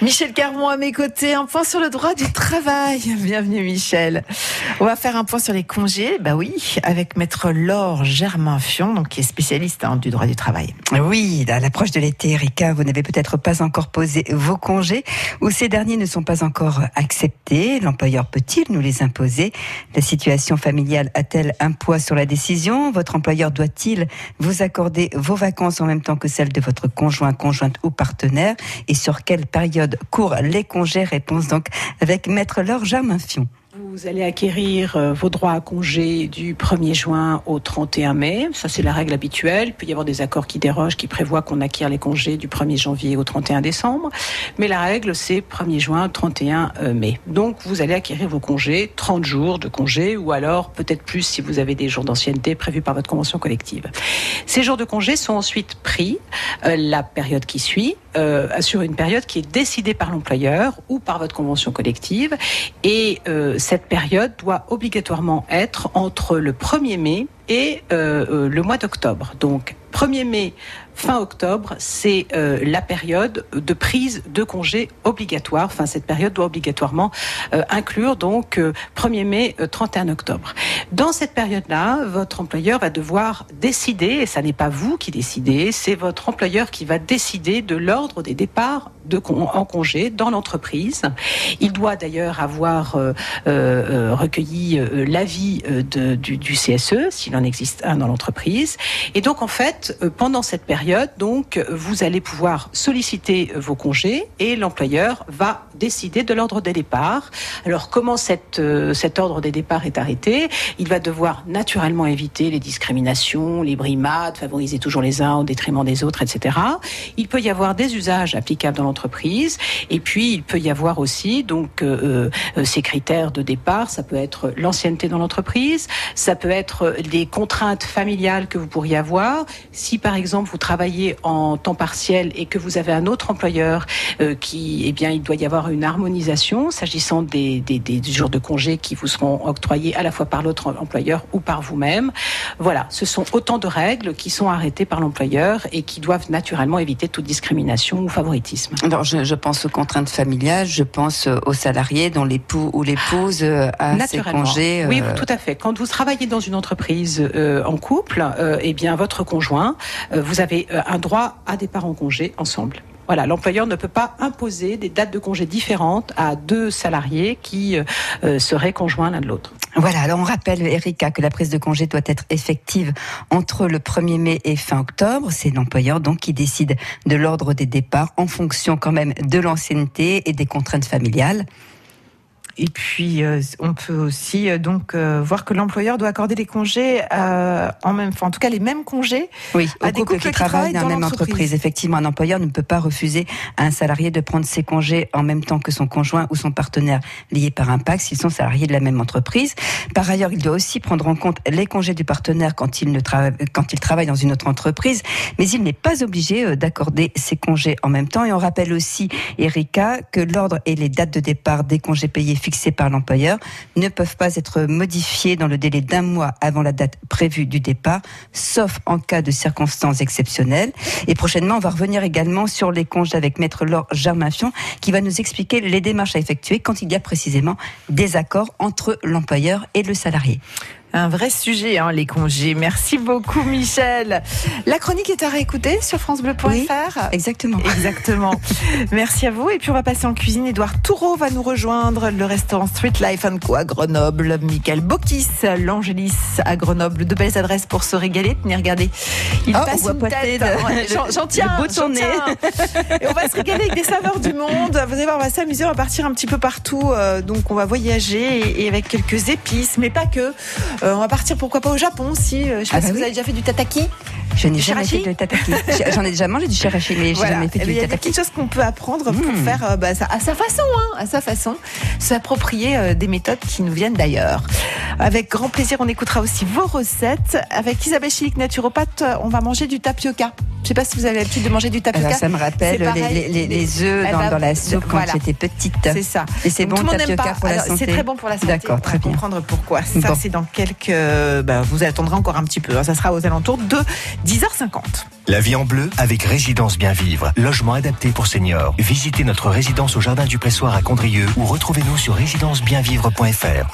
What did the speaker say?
Michel Carmon à mes côtés, un point sur le droit du travail. Bienvenue Michel. On va faire un point sur les congés, bah oui, avec maître Laure Germain-Fion, donc qui est spécialiste hein, du droit du travail. Oui, à l'approche de l'été, Erika, vous n'avez peut-être pas encore posé vos congés ou ces derniers ne sont pas encore acceptés. L'employeur peut-il nous les imposer? La situation familiale a-t-elle un poids sur la décision? Votre employeur doit-il vous accorder vos vacances en même temps que celles de votre conjoint, conjointe ou partenaire? Et sur quelle période court les congés Réponse donc avec Maître Laure Germain-Fion. Vous allez acquérir euh, vos droits à congé du 1er juin au 31 mai. Ça, c'est la règle habituelle. Il peut y avoir des accords qui dérogent, qui prévoient qu'on acquiert les congés du 1er janvier au 31 décembre. Mais la règle, c'est 1er juin, 31 euh, mai. Donc, vous allez acquérir vos congés, 30 jours de congés, ou alors peut-être plus si vous avez des jours d'ancienneté prévus par votre convention collective. Ces jours de congés sont ensuite pris euh, la période qui suit, sur une période qui est décidée par l'employeur ou par votre convention collective. Et cette période doit obligatoirement être entre le 1er mai et euh, euh, le mois d'octobre. Donc 1er mai, fin octobre, c'est euh, la période de prise de congé obligatoire. Enfin, cette période doit obligatoirement inclure donc 1er mai, 31 octobre. Dans cette période-là, votre employeur va devoir décider, et ça n'est pas vous qui décidez, c'est votre employeur qui va décider de l'ordre des départs de en congé dans l'entreprise. Il doit d'ailleurs avoir recueilli l'avis du, du CSE, s'il en existe un dans l'entreprise. Et donc en fait, euh, pendant cette période, donc vous allez pouvoir solliciter vos congés et l'employeur va décider de l'ordre des départs. Alors comment cette, euh, cet ordre des départs est arrêté? Il va devoir naturellement éviter les discriminations, les brimades, favoriser toujours les uns au détriment des autres, etc. Il peut y avoir des usages applicables dans l'entreprise et puis il peut y avoir aussi donc euh, ces critères de départ. Ça peut être l'ancienneté dans l'entreprise, ça peut être des contraintes familiales que vous pourriez avoir. Si par exemple vous travaillez en temps partiel et que vous avez un autre employeur euh, qui, eh bien, il doit y avoir une harmonisation s'agissant des, des, des, jours de congé qui vous seront octroyés à la fois par l'autre employeur ou par vous-même. Voilà, ce sont autant de règles qui sont arrêtées par l'employeur et qui doivent naturellement éviter toute discrimination ou favoritisme. Alors, je, je pense aux contraintes familiales, je pense aux salariés dont l'époux ou l'épouse euh, a ses congés. Oui, euh, tout à fait. Quand vous travaillez dans une entreprise euh, en couple, euh, eh bien votre conjoint, euh, vous avez un droit à départ en congé ensemble. Voilà, l'employeur ne peut pas imposer des dates de congé différentes à deux salariés qui seraient conjoints l'un de l'autre. Voilà, alors on rappelle, Erika, que la prise de congé doit être effective entre le 1er mai et fin octobre. C'est l'employeur donc qui décide de l'ordre des départs en fonction quand même de l'ancienneté et des contraintes familiales. Et puis, euh, on peut aussi euh, donc euh, voir que l'employeur doit accorder des congés en même, enfin, en tout cas les mêmes congés oui, à des couples qui, travaillent dans la même entreprise. Effectivement, un employeur ne peut pas refuser à un salarié de prendre ses congés en même temps que son conjoint ou son partenaire lié par un pacte s'ils sont salariés de la même entreprise. Par ailleurs, il doit aussi prendre en compte les congés du partenaire quand il ne travaille, quand il travaille dans une autre entreprise, mais il n'est pas obligé d'accorder ses congés en même temps. Et on rappelle aussi, Erika, que l'ordre et les dates de départ des congés payés fixés par l'employeur ne peuvent pas être modifiés dans le délai d'un mois avant la date prévue du départ, sauf en cas de circonstances exceptionnelles. Et prochainement, on va revenir également sur les congés avec Maître Laure Germain-Fion, qui va nous expliquer les démarches à effectuer quand il y a précisément des accords entre l'employeur et le salarié. Un vrai sujet, hein, les congés. Merci beaucoup, Michel. La chronique est à réécouter sur FranceBleu.fr. exactement. Exactement. Merci à vous. Et puis, on va passer en cuisine. Edouard Toureau va nous rejoindre. Le restaurant Street Life Co à Grenoble. Michael Bokis, l'Angélis à Grenoble. De belles adresses pour se régaler. Tenez, regardez. Il oh, passe une tête. J'en tiens. Beau Et on va se régaler avec des saveurs du monde. Vous allez voir, on va s'amuser. On va partir un petit peu partout. Euh, donc, on va voyager et avec quelques épices, mais pas que. Euh, on va partir pourquoi pas au Japon si. Euh, je sais pas ah si bah vous avez déjà fait du tataki. Je n'ai jamais fait de tataki. J'en ai déjà mangé du shirachi, mais voilà. j'ai jamais fait eh du tataki. Il y a des petites choses qu'on peut apprendre pour hmm. faire euh, bah, à sa façon, hein, à sa façon, s'approprier euh, des méthodes qui nous viennent d'ailleurs. Avec grand plaisir, on écoutera aussi vos recettes. Avec Isabelle Chilic, naturopathe, euh, on va manger du tapioca. Je ne sais pas si vous avez l'habitude de manger du eh ben, tapioca. Ça me rappelle les, les, œufs eh ben, dans, la soupe quand j'étais petite. C'est ça. Et c'est bon le tapioca pour Alors, la santé. C'est très bon pour la santé. D'accord, très bien. comprendre pourquoi. Ça, c'est dans quelques. Bah, vous attendrez encore un petit peu. Hein. Ça sera aux alentours de 10h50. La vie en bleu avec Résidence Bien Vivre, logement adapté pour seniors. Visitez notre résidence au Jardin du Pressoir à Condrieu ou retrouvez-nous sur résidencebienvivre.fr.